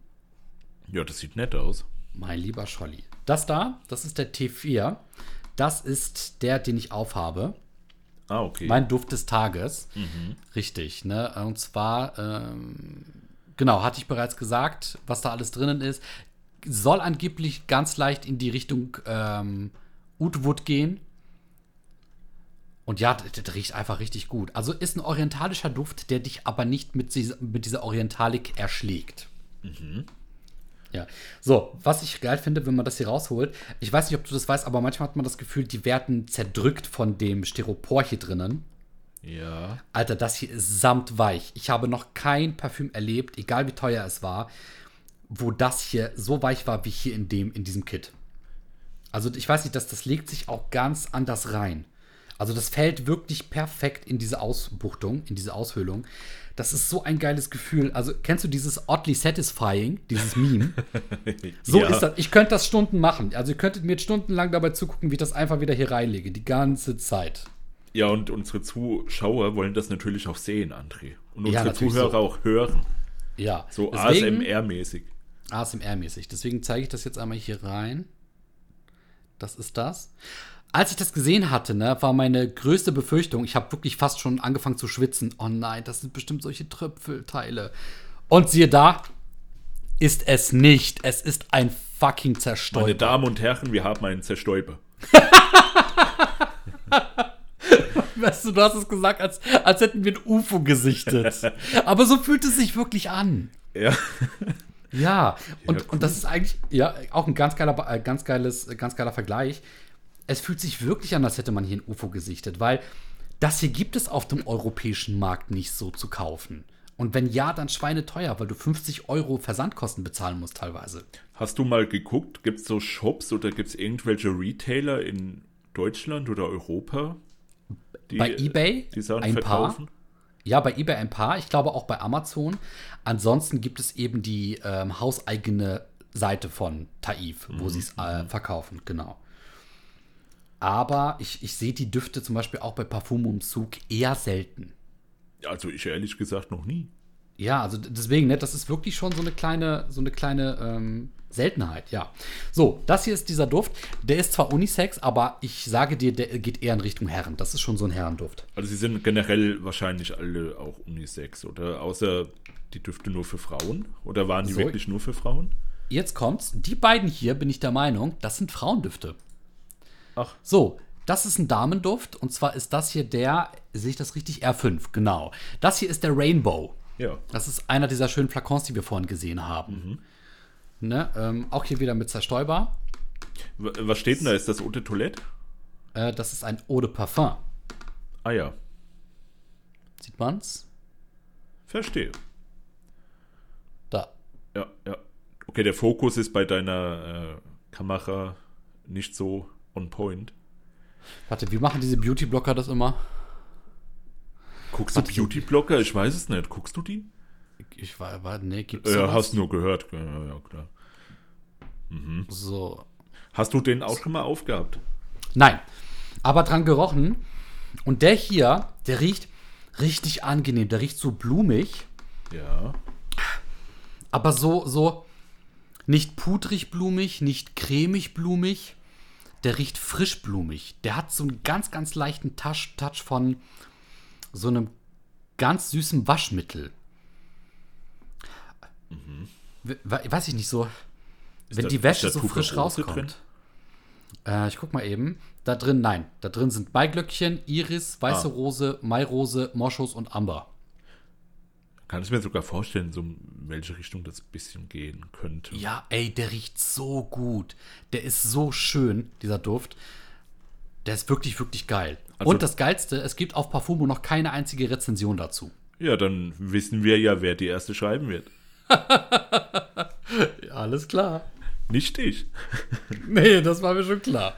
Ja, das sieht nett aus. mein lieber Scholli. Das da, das ist der T4. Das ist der, den ich aufhabe. Ah, okay. Mein Duft des Tages. Richtig, ne? Und zwar, ähm, genau, hatte ich bereits gesagt, was da alles drinnen ist. Soll angeblich ganz leicht in die Richtung ähm, Oudwood gehen. Und ja, das, das riecht einfach richtig gut. Also ist ein orientalischer Duft, der dich aber nicht mit, dieser- mit dieser Orientalik erschlägt. Ja. So, was ich geil finde, wenn man das hier rausholt, ich weiß nicht, ob du das weißt, aber manchmal hat man das Gefühl, die werden zerdrückt von dem Styropor hier drinnen. ja. Alter, das hier ist samtweich. Ich habe noch kein Parfüm erlebt, egal wie teuer es war, wo das hier so weich war wie hier in dem in diesem Kit. Also ich weiß nicht, das, das legt sich auch ganz anders rein. Also das fällt wirklich perfekt in diese Ausbuchtung, in diese Aushöhlung. Das ist so ein geiles Gefühl. Also kennst du dieses oddly satisfying, dieses Meme? So ja. ist das. Ich könnte das Stunden machen. Also ihr könntet mir stundenlang dabei zugucken, wie ich das einfach wieder hier reinlege. Die ganze Zeit. Ja, und unsere Zuschauer wollen das natürlich auch sehen, André. Und Ja, unsere natürlich Zuhörer so. auch hören. Ja. So ASMR-mäßig. ASMR-mäßig. Deswegen zeige ich das jetzt einmal hier rein. Das ist das. Als ich das gesehen hatte, ne, war meine größte Befürchtung, ich habe wirklich fast schon angefangen zu schwitzen. Oh nein, das sind bestimmt solche Tröpfelteile. Und siehe da, ist es nicht. Es ist ein fucking Meine Zerstäuber. Damen und Herren, wir haben einen Zerstäuber. Weißt du, du hast es gesagt, als, als hätten wir ein UFO gesichtet. Aber so fühlt es sich wirklich an. Ja. Ja, und, cool. und das ist eigentlich ja auch ein ganz geiler, äh, ganz geiles, ganz geiler Vergleich. Es fühlt sich wirklich an, als hätte man hier ein UFO gesichtet, weil das hier gibt es auf dem europäischen Markt nicht so zu kaufen. Und wenn ja, dann schweineteuer, weil du 50 Euro Versandkosten bezahlen musst teilweise. Hast du mal geguckt, gibt es so Shops oder gibt es irgendwelche Retailer in Deutschland oder Europa? Die, Bei eBay die Sachen ein verkaufen? paar. Ja, bei eBay ein paar. Ich glaube auch bei Amazon. Ansonsten gibt es eben die ähm, hauseigene Seite von Taif, wo sie es äh, verkaufen, genau. Aber ich, ich sehe die Düfte zum Beispiel auch bei Parfum im Zug eher selten. Also ich ehrlich gesagt noch nie. Ja, also deswegen, ne, das ist wirklich schon so eine kleine, so eine kleine ähm, Seltenheit, ja. So, das hier ist dieser Duft. Der ist zwar Unisex, aber ich sage dir, der geht eher in Richtung Herren. Das ist schon so ein Herrenduft. Also sie sind generell wahrscheinlich alle auch Unisex, oder? Außer die Düfte nur für Frauen? Oder waren die So. wirklich nur für Frauen? Jetzt kommt's. Die beiden hier, bin ich der Meinung, das sind Frauendüfte. Ach. So, das ist ein Damenduft und zwar ist das hier der, sehe ich das richtig? R5, genau. Das hier ist der Rainbow. Ja. Das ist einer dieser schönen Flakons, die wir vorhin gesehen haben. Ne? Ähm, auch hier wieder mit Zerstäuber. W- Was steht denn da? Ist das Eau de Toilette? Äh, das ist ein Eau de Parfum. Ah ja, Sieht man's? verstehe. Da. Ja, ja. Okay, der Fokus ist bei deiner äh, Kamera nicht so on point. Warte, wie machen diese Beauty-Blocker das immer? Guckst du Beauty-Blocker? Ich weiß es nicht. Guckst du die? Ich war, war nee, gibt's Ja, sowas? hast nur gehört. Ja, ja, klar. So. Hast du den auch schon mal aufgehabt? Nein, aber dran gerochen. Und der hier, der riecht richtig angenehm. Der riecht so blumig, Ja. aber so, so nicht pudrig blumig, nicht cremig blumig. Der riecht frisch blumig. Der hat so einen ganz, ganz leichten Touch, Touch von so einem ganz süßen Waschmittel. We- we- Weiß ich nicht so. wenn da- die ist Wäsche so frisch rauskommt. Äh, ich guck mal eben. Da drin, nein. Da drin sind Maiglöckchen, Iris, Weiße Ah. Rose, Mairose, Moschus und Amber. Kann ich mir sogar vorstellen, so in welche Richtung das ein bisschen gehen könnte. Ja, ey, der riecht so gut. Der ist so schön, dieser Duft. Der ist wirklich, wirklich geil. Also- und das Geilste, es gibt auf Parfumo noch keine einzige Rezension dazu. Ja, dann wissen wir ja, wer die erste schreiben wird. alles klar. Nicht ich. Nee, das war mir schon klar.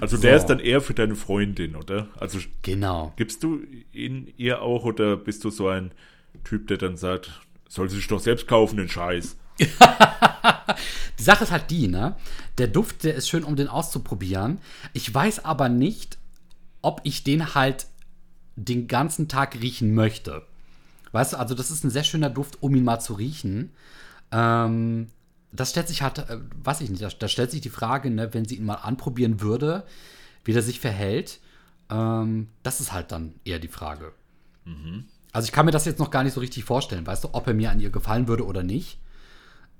Also der ist dann eher für deine Freundin, oder? Also Genau. gibst du ihn ihr auch oder bist du so ein Typ, der dann sagt, soll sie sich doch selbst kaufen, den Scheiß? Die Sache ist halt die, ne? Der Duft, der ist schön, um den auszuprobieren. Ich weiß aber nicht, ob ich den halt den ganzen Tag riechen möchte. Weißt du, also das ist ein sehr schöner Duft, um ihn mal zu riechen. Ähm, das stellt sich halt, äh, weiß ich nicht, da, da stellt sich die Frage, ne, wenn sie ihn mal anprobieren würde, wie der sich verhält. Ähm, das ist halt dann eher die Frage. Also ich kann mir das jetzt noch gar nicht so richtig vorstellen, weißt du, ob er mir an ihr gefallen würde oder nicht.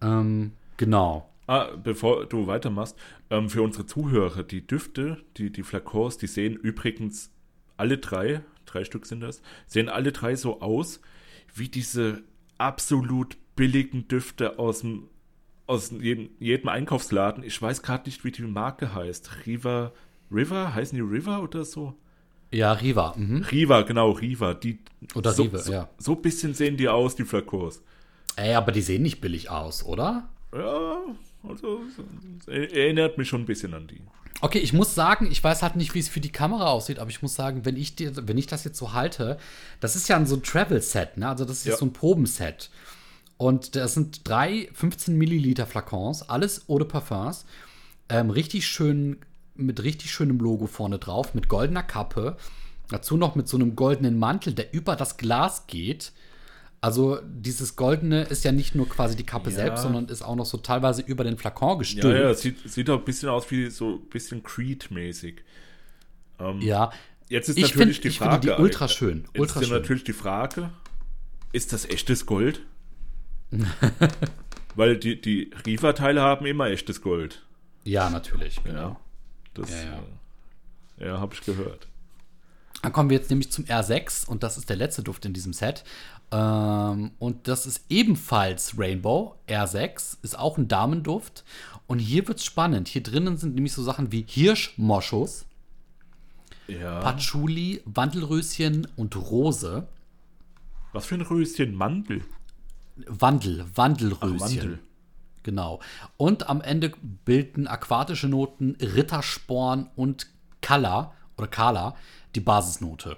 Ähm, genau. Ah, bevor du weitermachst, ähm, für unsere Zuhörer, die Düfte, die, die Flakons, die sehen übrigens alle drei, drei Stück sind das, sehen alle drei so aus wie diese absolut billigen Düfte aus dem aus jedem, jedem Einkaufsladen. Ich weiß gerade nicht, wie die Marke heißt. Riva, River? Heißen die River oder so? Ja, Riva. Mhm. Riva, genau, Riva. Die, Oder so, Riva, so, ja. So ein bisschen sehen die aus, die Flakons. Ey, aber die sehen nicht billig aus, oder? Ja, also erinnert mich schon ein bisschen an die. Okay, ich muss sagen, ich weiß halt nicht, wie es für die Kamera aussieht, aber ich muss sagen, wenn ich, dir, wenn ich das jetzt so halte, das ist ja ein so ein Travel-Set, ne? Also das ist Ja. jetzt so ein Probenset. Und das sind drei 15 Milliliter Flakons, alles Eau de Parfums. Ähm, richtig schön, mit richtig schönem Logo vorne drauf, mit goldener Kappe. Dazu noch mit so einem goldenen Mantel, der über das Glas geht. Also dieses Goldene ist ja nicht nur quasi die Kappe Ja. selbst, sondern ist auch noch so teilweise über den Flakon Ja, gestülpt. ja, sieht, sieht auch ein bisschen aus wie so ein bisschen Creed-mäßig. Ähm, Ja, Jetzt ist Ich natürlich find- die ich Frage. finde die ultra schön, Jetzt ultra ist ja schön. natürlich die Frage: Ist das echtes Gold? Weil die, die Riva-Teile haben immer echtes Gold. ja, natürlich, genau. Ja. Das, Ja, ja. ja, habe ich gehört. Dann kommen wir jetzt nämlich zum R6 und das ist der letzte Duft in diesem Set. Ähm, und das ist ebenfalls Rainbow. R6 ist auch ein Damenduft. Und hier wird's spannend. Hier drinnen sind nämlich so Sachen wie Hirschmoschus, Ja. Patchouli, Wandelröschen und Rose. Was für ein Röschen? Mandel. Wandel, Wandelröschen. Ach, Mandel. Genau. Und am Ende bilden aquatische Noten Rittersporn und Kala oder Kala die Basisnote.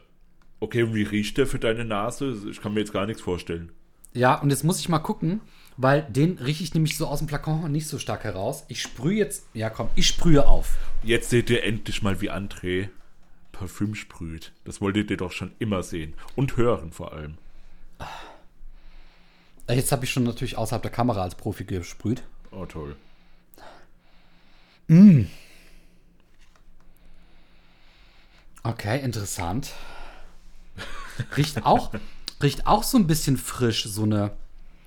Okay, und wie riecht der für deine Nase? Ich kann mir jetzt gar nichts vorstellen. Ja, und jetzt muss ich mal gucken, weil den rieche ich nämlich so aus dem Flakon nicht so stark heraus. Ich sprühe jetzt, ja komm, ich sprühe auf. Jetzt seht ihr endlich mal, wie André Parfüm sprüht. Das wolltet ihr doch schon immer sehen. Und hören vor allem. Jetzt habe ich schon natürlich außerhalb der Kamera als Profi gesprüht. Oh, toll. Okay, interessant. Riecht auch, riecht auch so ein bisschen frisch, so eine,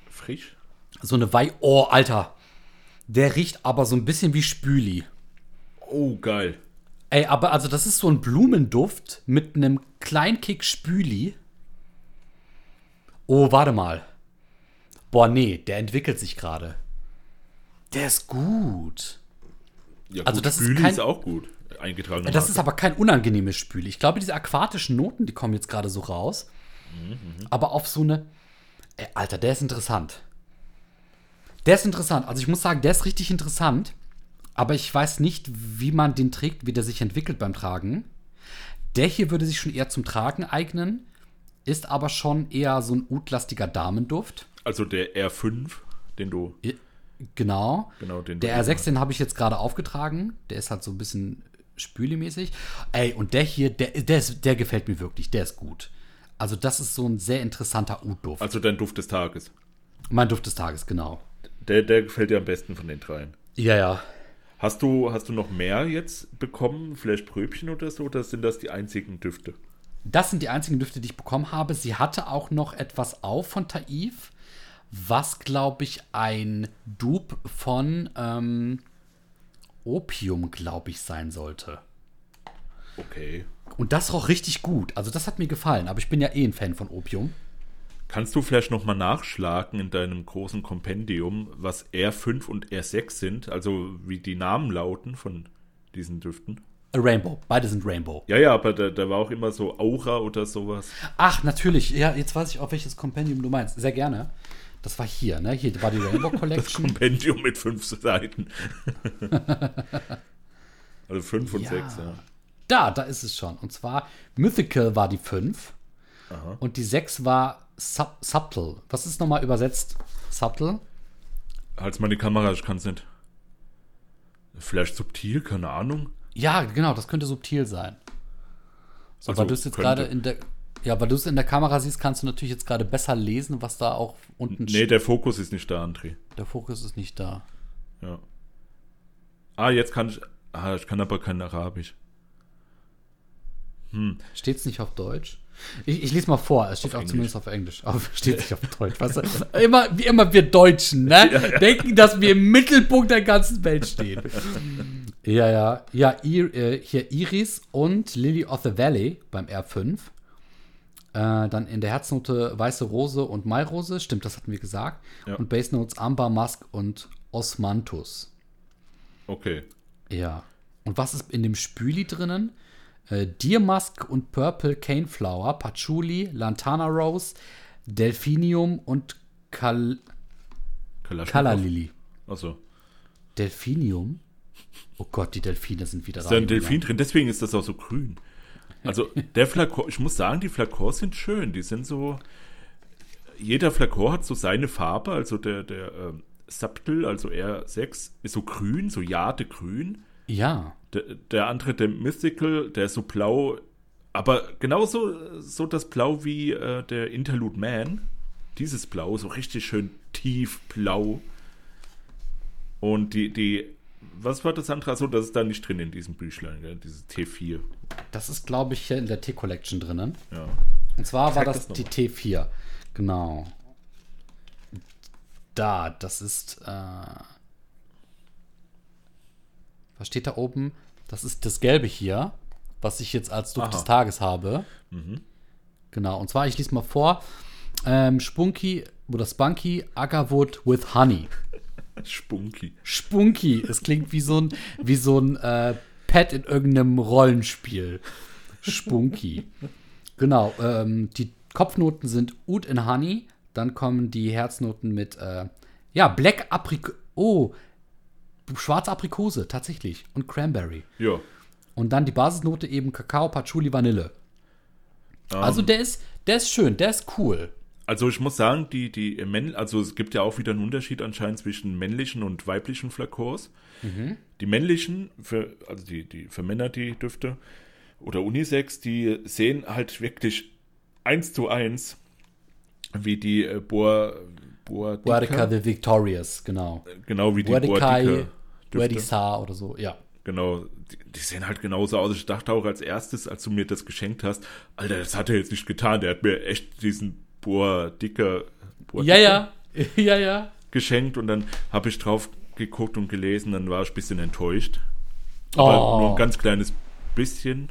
Frisch? so eine Wei. Oh, Alter. Der riecht aber so ein bisschen wie Spüli. Oh, geil. Ey, aber also das ist so ein Blumenduft mit einem kleinen Kick Spüli. Oh, warte mal. Boah, nee, der entwickelt sich gerade. Der ist gut. Ja, Also gut, das ist Spüli kein- ist auch gut. Eingetragen. Das ist aber kein unangenehmes Spüli. Ich glaube, diese aquatischen Noten, die kommen jetzt gerade so raus. Aber auf so eine. Ey, Alter, der ist interessant. Der ist interessant. Also ich muss sagen, der ist richtig interessant. Aber ich weiß nicht, wie man den trägt, wie der sich entwickelt beim Tragen. Der hier würde sich schon eher zum Tragen eignen. Ist aber schon eher so ein utlastiger Damenduft. Also der R5, den du. Genau. Genau, den Der du- R6, den habe ich jetzt gerade aufgetragen. Der ist halt so ein bisschen spülimäßig. Ey, und der hier, der, der, ist, der gefällt mir wirklich. Der ist gut. Also, das ist so ein sehr interessanter Ud-Duft. Also dein Duft des Tages. mein Duft des Tages, genau. Der, der gefällt dir am besten von den dreien. Ja, ja. Hast du, hast du noch mehr jetzt bekommen? Vielleicht Pröbchen oder so? Oder sind das die einzigen Düfte? Das sind die einzigen Düfte, die ich bekommen habe. Sie hatte auch noch etwas auf von Taif, was, glaube ich, ein Dupe von ähm, Opium, glaube ich, sein sollte. Okay. Und das roch richtig gut. Also, das hat mir gefallen. Aber ich bin ja eh ein Fan von Opium. Kannst du vielleicht nochmal nachschlagen in deinem großen Kompendium, was R5 und R6 sind? Also wie die Namen lauten von diesen Düften? A Rainbow. Beide sind Rainbow. Ja, ja, aber da, da war auch immer so Aura oder sowas. Ach, natürlich. Ja, jetzt weiß ich auch, welches Kompendium du meinst. Sehr gerne. Das war hier, ne? Hier war die Rainbow Collection. Kompendium mit fünf Seiten. also fünf und Ja. sechs, ja. Da, da ist es schon. Und zwar Mythical war die 5. Und die 6 war Sub Subtle. Was ist nochmal übersetzt? Subtle? Halt's mal die Kamera, ich kann's nicht. Vielleicht subtil, keine Ahnung. Ja, genau, das könnte subtil sein. So, Also weil du es jetzt gerade in der. Ja, weil du es in der Kamera siehst, kannst du natürlich jetzt gerade besser lesen, was da auch unten Nee, der Fokus ist nicht da, André. Der Fokus ist nicht da. Ja. Ah, jetzt kann ich. Ah, ich kann aber kein Arabisch. Steht es nicht auf Deutsch? Ich, ich lese mal vor, es steht Auf auch Englisch. zumindest auf Englisch, aber steht nicht auf Deutsch. Du? immer, wie immer wir Deutschen, ne? Denken, dass wir im Mittelpunkt der ganzen Welt stehen. ja, ja. Ja, äh, hier Iris und Lily of the Valley beim R5. Äh, dann in der Herznote Weiße Rose und Mairose, stimmt, das hatten wir gesagt. Ja. Und Base Notes Amber Musk und Osmanthus. Okay. Ja. Und was ist in dem Spüli drinnen? Äh, Deer Musk und Purple Cane Flower, Patchouli, Lantana Rose, Delphinium und Kal Lily. Achso. Delphinium? Oh Gott, die Delfine sind wieder Ist da ein. Delfin drin, deswegen ist das auch so grün. Also, der Flakon, ich muss sagen, die Flakons sind schön. Die sind so. Jeder Flakon hat so seine Farbe. Also, der, der ähm, Subtle, also R6, ist so grün, so Jadegrün. Ja. Der, der andere, der Mythical, der ist so blau. Aber genauso so das Blau wie äh, der Interlude Man. Dieses Blau, so richtig schön tief blau. Und die, die, was war das andere? Achso, das ist da nicht drin in diesem Büchlein, gell? dieses T4. Das ist, glaube ich, hier in der T-Collection drinnen. Ja. Und zwar war das, das die T4. Genau. Da, das ist. Äh, was steht da oben? Das ist das Gelbe hier, was ich jetzt als Duft Aha. des Tages habe. Genau. Und zwar, ich lese mal vor: ähm, Spunky oder Spunky Agarwood with Honey. Spunky. Spunky. Es klingt wie so ein, wie so ein äh, Pet in irgendeinem Rollenspiel. Spunky. genau. Ähm, die Kopfnoten sind Oud and Honey. Dann kommen die Herznoten mit, äh, ja, Black Aprikose. Oh, schwarze Aprikose, tatsächlich. Und Cranberry. Ja. Und dann die Basisnote eben Kakao, Patchouli, Vanille. Ähm, Also der ist, der ist schön, der ist cool. Also ich muss sagen, die, die Männ also es gibt ja auch wieder einen Unterschied anscheinend zwischen männlichen und weiblichen Flakons. Die männlichen, für, also die, die für Männer die Düfte oder Unisex, die sehen halt wirklich eins zu eins wie die äh, Boa, Boa Guardica the Victorious, genau. genau wie die Guardikai, Boa Düfte. Guardisa oder so, ja. Genau, die, die sehen halt genauso aus. Ich dachte auch als erstes, als du mir das geschenkt hast, Alter, das hat er jetzt nicht getan. Der hat mir echt diesen Boa Dicker Boa Ja, Dicker ja. Ja, ja. geschenkt und dann habe ich drauf geguckt und gelesen, dann war ich ein bisschen enttäuscht. Aber Oh. nur ein ganz kleines bisschen.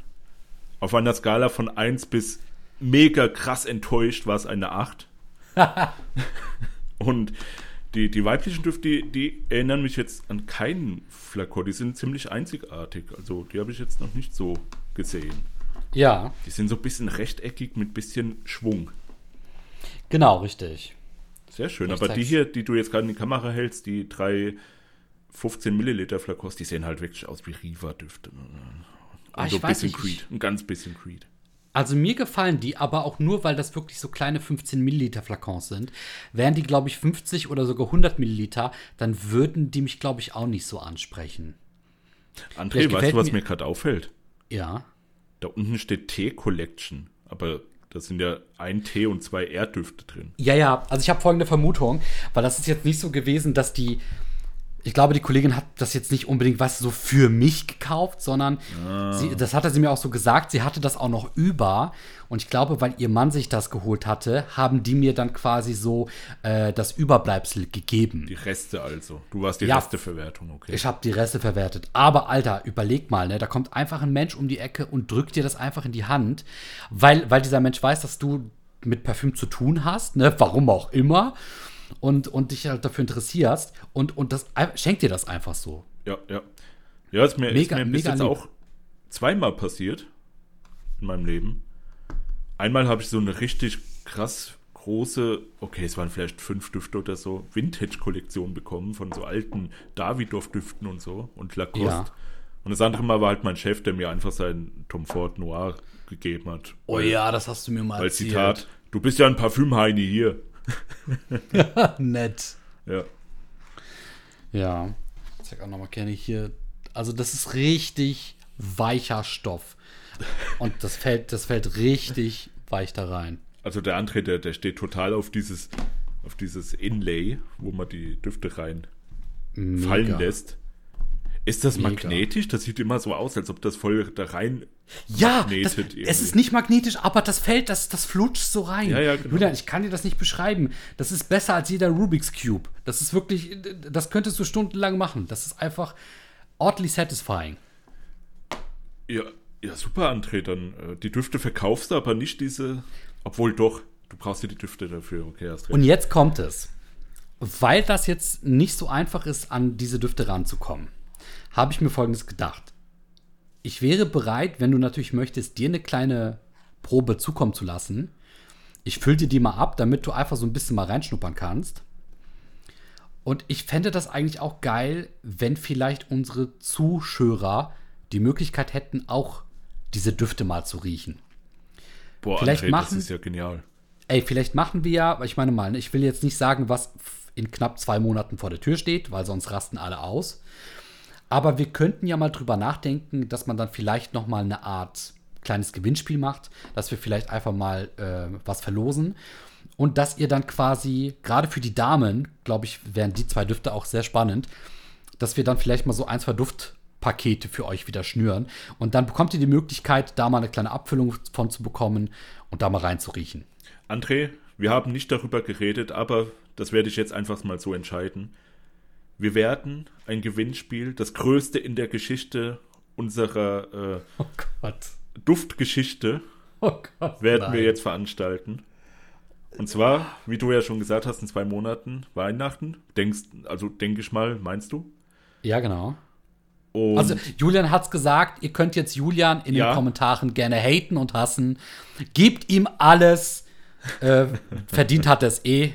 Auf einer Skala von 1 bis mega krass enttäuscht war es eine 8. Und die, die weiblichen Düfte, die, die erinnern mich jetzt an keinen Flakon. Die sind ziemlich einzigartig. Also die habe ich jetzt noch nicht so gesehen. Ja. Die sind so ein bisschen rechteckig mit bisschen Schwung. Genau, richtig. Sehr schön. Ich Aber die hier, die du jetzt gerade in die Kamera hältst, die drei 15 Milliliter Flakons, die sehen halt wirklich aus wie Riva-Düfte. Und ah, so ein bisschen nicht. Creed. Ein ganz bisschen Creed. Also mir gefallen die, aber auch nur, weil das wirklich so kleine 15 Milliliter Flakons sind. Wären die, glaube ich, 50 oder sogar 100 Milliliter, dann würden die mich, glaube ich, auch nicht so ansprechen. André, weißt du, was mir, mir gerade auffällt? Ja. Da unten steht Tee-Collection, aber da sind ja ein Tee und zwei Erddüfte drin. Ja, ja, also ich habe folgende Vermutung, weil das ist jetzt nicht so gewesen, dass die ich glaube, die Kollegin hat das jetzt nicht unbedingt was so für mich gekauft, sondern ah. sie, das hatte sie mir auch so gesagt, sie hatte das auch noch über. Und ich glaube, weil ihr Mann sich das geholt hatte, haben die mir dann quasi so äh, das Überbleibsel gegeben. Die Reste also. Du warst die ja, Resteverwertung, okay. Ich habe die Reste verwertet. Aber Alter, überleg mal, ne, da kommt einfach ein Mensch um die Ecke und drückt dir das einfach in die Hand, weil, weil dieser Mensch weiß, dass du mit Parfüm zu tun hast, ne, warum auch immer und, und dich halt dafür interessierst und, und das schenkt dir das einfach so. Ja, ja. Ja, ist mir, mega, ist mir bis jetzt lieb. auch zweimal passiert in meinem Leben. Einmal habe ich so eine richtig krass große, okay, es waren vielleicht fünf Düfte oder so, Vintage-Kollektion bekommen von so alten Davidoff-Düften und so und Lacoste. Ja. Und das andere Mal war halt mein Chef, der mir einfach sein Tom Ford Noir gegeben hat. Oh ja, das hast du mir mal erzählt. Als Zitat, du bist ja ein Parfümheini hier. Nett. Ja. Ja. Ich zeig auch nochmal gerne hier. Also, das ist richtig weicher Stoff. Und das fällt, das fällt richtig weich da rein. Also der André, der, der steht total auf dieses, auf dieses Inlay, wo man die Düfte rein Mega. fallen lässt. Ist das Mega. magnetisch? Das sieht immer so aus, als ob das voll da rein ja, das, es ist nicht magnetisch, aber das fällt, das, das flutscht so rein. Ja, ja, genau. Julian, ich kann dir das nicht beschreiben. Das ist besser als jeder Rubik's Cube. Das ist wirklich, das könntest du stundenlang machen. Das ist einfach oddly satisfying. Ja, ja super, André. Dann äh, die Düfte verkaufst du, aber nicht diese. Obwohl doch, du brauchst ja die Düfte dafür. Okay, hast recht. Und jetzt kommt es. Weil das jetzt nicht so einfach ist, an diese Düfte ranzukommen habe ich mir folgendes gedacht. Ich wäre bereit, wenn du natürlich möchtest, dir eine kleine Probe zukommen zu lassen. Ich fülle dir die mal ab, damit du einfach so ein bisschen mal reinschnuppern kannst. Und ich fände das eigentlich auch geil, wenn vielleicht unsere Zuschauer die Möglichkeit hätten, auch diese Düfte mal zu riechen. Boah, vielleicht André, machen, das ist ja genial. Ey, vielleicht machen wir ja, ich meine mal, ne, ich will jetzt nicht sagen, was in knapp zwei Monaten vor der Tür steht, weil sonst rasten alle aus. Aber wir könnten ja mal drüber nachdenken, dass man dann vielleicht noch mal eine Art kleines Gewinnspiel macht, dass wir vielleicht einfach mal äh, was verlosen und dass ihr dann quasi gerade für die Damen, glaube ich, wären die zwei Düfte auch sehr spannend, dass wir dann vielleicht mal so ein, zwei Duftpakete für euch wieder schnüren und dann bekommt ihr die Möglichkeit, da mal eine kleine Abfüllung von zu bekommen und da mal reinzuriechen. André, wir haben nicht darüber geredet, aber das werde ich jetzt einfach mal so entscheiden. Wir werden ein Gewinnspiel, das größte in der Geschichte unserer äh, oh Duftgeschichte, oh Gott, werden nein. wir jetzt veranstalten. Und zwar, wie du ja schon gesagt hast, in zwei Monaten Weihnachten. Denkst, also denke ich mal, meinst du? Ja, genau. Und also Julian hat es gesagt, ihr könnt jetzt Julian in ja. den Kommentaren gerne haten und hassen. Gebt ihm alles. Äh, verdient hat er es eh.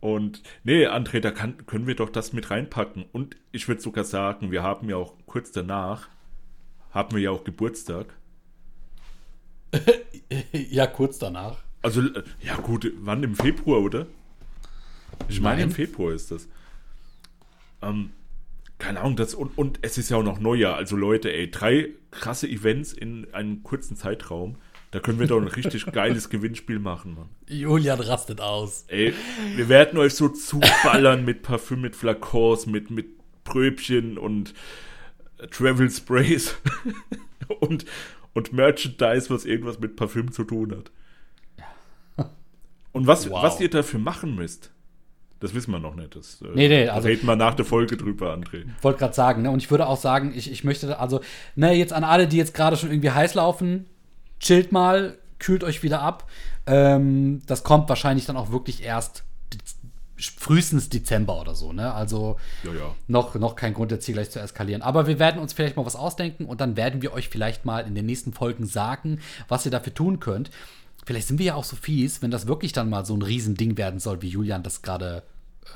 Und nee, André, da kann, können wir doch das mit reinpacken. Und ich würde sogar sagen, wir haben ja auch kurz danach, haben wir ja auch Geburtstag. ja, kurz danach. Also, äh, ja gut, wann im Februar, oder? Ich meine, im Februar ist das. Ähm, keine Ahnung, das, und, und es ist ja auch noch Neujahr. Also Leute, ey, drei krasse Events in einem kurzen Zeitraum. Da können wir doch ein richtig geiles Gewinnspiel machen, Mann. Julian rastet aus. Ey, wir werden euch so zuballern mit Parfüm, mit Flakons, mit, mit Pröbchen und Travel Sprays und, und Merchandise, was irgendwas mit Parfüm zu tun hat. Und was, wow. was ihr dafür machen müsst, Das wissen wir noch nicht. Das, äh, nee, nee, also, reden wir nach der Folge drüber, André. Wollte gerade sagen, ne? Und ich würde auch sagen, ich, ich möchte, also, ne, jetzt an alle, die jetzt gerade schon irgendwie heiß laufen, chillt mal, kühlt euch wieder ab. Ähm, das kommt wahrscheinlich dann auch wirklich erst frühestens Dezember oder so, ne? Also ja, ja. Noch, noch kein Grund, jetzt hier gleich zu eskalieren. Aber wir werden uns vielleicht mal was ausdenken und dann werden wir euch vielleicht mal in den nächsten Folgen sagen, was ihr dafür tun könnt. Vielleicht sind wir ja auch so fies, wenn das wirklich dann mal so ein Riesending werden soll, wie Julian das gerade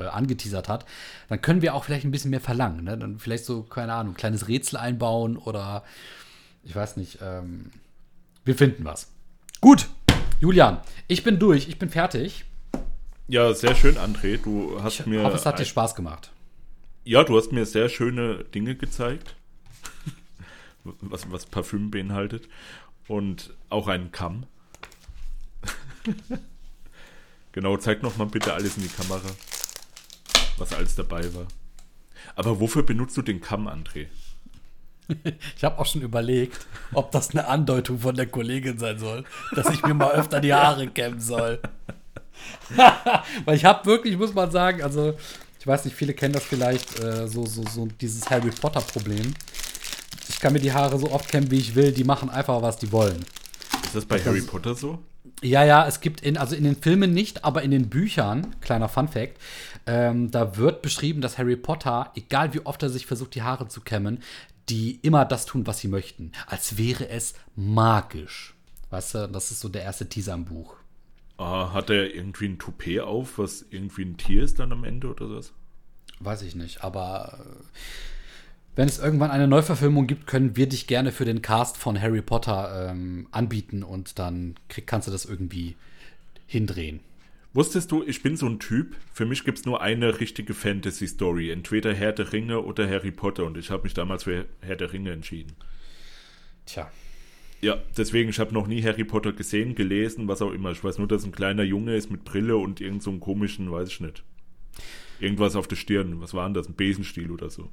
äh, angeteasert hat, dann können wir auch vielleicht ein bisschen mehr verlangen. Ne? Dann vielleicht so, keine Ahnung, ein kleines Rätsel einbauen oder ich weiß nicht. Ähm, wir finden was. Gut, Julian, ich bin durch, ich bin fertig. Ja, sehr schön, André. Du hast ich mir. Hoffe, es hat dir Spaß gemacht. Ja, du hast mir sehr schöne Dinge gezeigt, was, was Parfüm beinhaltet. Und auch einen Kamm. genau, zeig noch mal bitte alles in die Kamera, was alles dabei war. Aber wofür benutzt du den Kamm, André? Ich habe auch schon überlegt, ob das eine Andeutung von der Kollegin sein soll, dass ich mir mal öfter die Haare kämmen soll. Weil ich habe wirklich, muss man sagen, also ich weiß nicht, viele kennen das vielleicht, äh, so, so, so dieses Harry Potter-Problem. Ich kann mir die Haare so oft kämmen, wie ich will, die machen einfach, was die wollen. Ist das bei das, Harry Potter so? Ja, ja, es gibt in, also in den Filmen nicht, aber in den Büchern, kleiner Fun Fact, ähm, da wird beschrieben, dass Harry Potter, egal wie oft er sich versucht, die Haare zu kämmen, die immer das tun, was sie möchten. Als wäre es magisch. Weißt du, das ist so der erste Teaser im Buch. Ah, hat er irgendwie ein Toupet auf, was irgendwie ein Tier ist dann am Ende oder was? Weiß ich nicht, aber äh, wenn es irgendwann eine Neuverfilmung gibt, können wir dich gerne für den Cast von Harry Potter ähm, anbieten und dann krieg, kannst du das irgendwie hindrehen. Wusstest du, ich bin so ein Typ, für mich gibt es nur eine richtige Fantasy-Story, entweder Herr der Ringe oder Harry Potter und ich habe mich damals für Herr der Ringe entschieden. Tja, ja, deswegen, ich habe noch nie Harry Potter gesehen, gelesen, was auch immer. Ich weiß nur, dass ein kleiner Junge ist mit Brille und irgend so einem komischen, weiß ich nicht. Irgendwas auf der Stirn. Was war denn das? Ein Besenstiel oder so.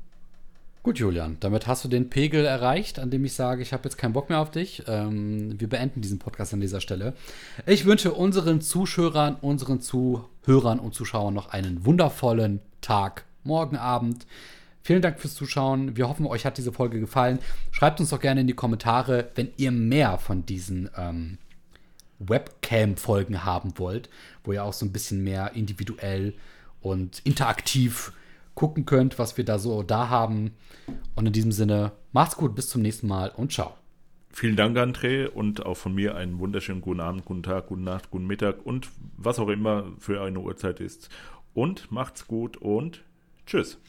Gut, Julian, damit hast du den Pegel erreicht, an dem ich sage, ich habe jetzt keinen Bock mehr auf dich. Ähm, wir beenden diesen Podcast an dieser Stelle. Ich wünsche unseren Zuschauern, unseren Zuhörern und Zuschauern noch einen wundervollen Tag, morgen Abend. Vielen Dank fürs Zuschauen. Wir hoffen, euch hat diese Folge gefallen. Schreibt uns doch gerne in die Kommentare, wenn ihr mehr von diesen ähm, Webcam-Folgen haben wollt, wo ihr auch so ein bisschen mehr individuell und interaktiv gucken könnt, was wir da so da haben. Und in diesem Sinne, macht's gut, bis zum nächsten Mal und ciao. Vielen Dank, André, und auch von mir einen wunderschönen guten Abend, guten Tag, guten Nacht, guten Mittag und was auch immer für eine Uhrzeit ist. Und macht's gut und tschüss.